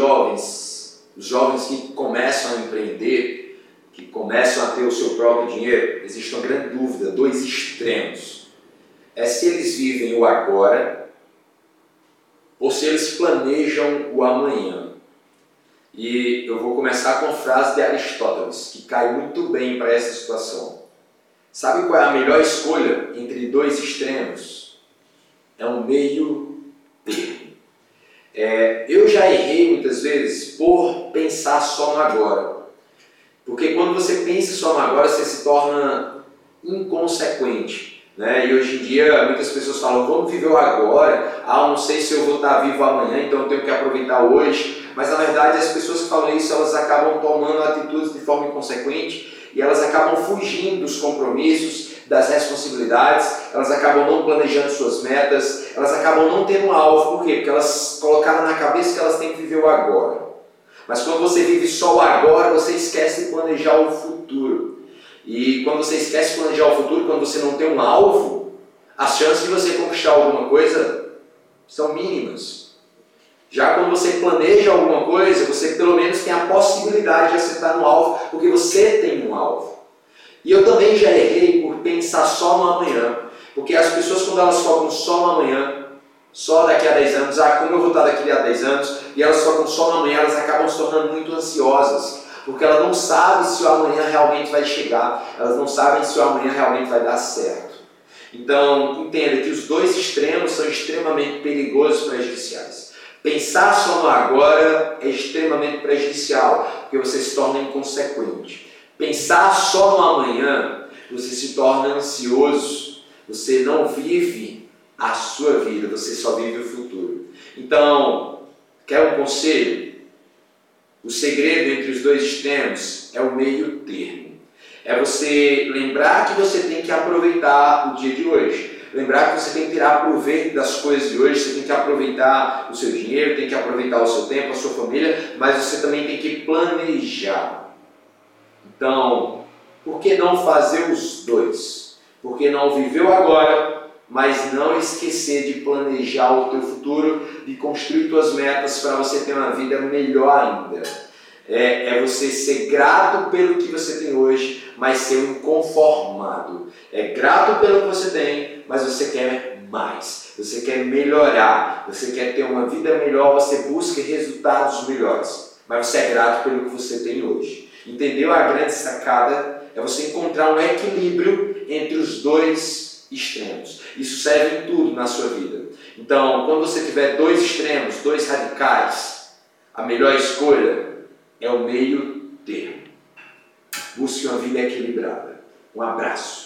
jovens, os jovens que começam a empreender, que começam a ter o seu próprio dinheiro, existe uma grande dúvida, dois extremos. É se eles vivem o agora ou se eles planejam o amanhã. E eu vou começar com a frase de Aristóteles, que cai muito bem para essa situação. Sabe qual é a melhor escolha entre dois extremos? É um meio termo. É, eu já errei muitas vezes por pensar só no agora. Porque quando você pensa só no agora, você se torna inconsequente. Né? E hoje em dia muitas pessoas falam, vamos viver o agora, ah, não sei se eu vou estar vivo amanhã, então eu tenho que aproveitar hoje. Mas na verdade as pessoas que falam isso, elas acabam tomando atitudes de forma inconsequente e elas acabam fugindo dos compromissos, das responsabilidades, elas acabam não planejando suas metas, elas acabam não tendo um alvo, por quê? Porque elas colocaram na cabeça que elas têm que viver o agora. Mas quando você vive só o agora, você esquece de planejar o futuro. E quando você esquece de planejar o futuro, quando você não tem um alvo, as chances de você conquistar alguma coisa são mínimas. Já quando você planeja alguma coisa, você pelo menos tem a possibilidade de acertar no alvo, porque você tem um alvo. E eu também já errei pensar só no amanhã. Porque as pessoas, quando elas focam só no amanhã, só daqui a 10 anos, ah, como eu vou estar daqui a 10 anos, e elas focam só no amanhã, elas acabam se tornando muito ansiosas. Porque elas não sabem se o amanhã realmente vai chegar, elas não sabem se o amanhã realmente vai dar certo. Então, entenda que os dois extremos são extremamente perigosos e prejudiciais. Pensar só no agora é extremamente prejudicial, porque você se torna inconsequente. Pensar só no amanhã, você se torna ansioso, você não vive a sua vida, você só vive o futuro. Então, quer um conselho? O segredo entre os dois extremos é o meio termo. É você lembrar que você tem que aproveitar o dia de hoje. Lembrar que você tem que tirar proveito das coisas de hoje, você tem que aproveitar o seu dinheiro, tem que aproveitar o seu tempo, a sua família, mas você também tem que planejar. Então, por que não fazer os dois? Por que não viver o agora, mas não esquecer de planejar o teu futuro, de construir tuas metas para você ter uma vida melhor ainda? É, é, você ser grato pelo que você tem hoje, mas ser um inconformado. É grato pelo que você tem, mas você quer mais. Você quer melhorar. Você quer ter uma vida melhor, você busca resultados melhores. Mas você é grato pelo que você tem hoje. Entendeu a grande sacada? É você encontrar um equilíbrio entre os dois extremos. Isso serve em tudo na sua vida. Então, quando você tiver dois extremos, dois radicais, a melhor escolha é o meio termo. Busque uma vida equilibrada. Um abraço.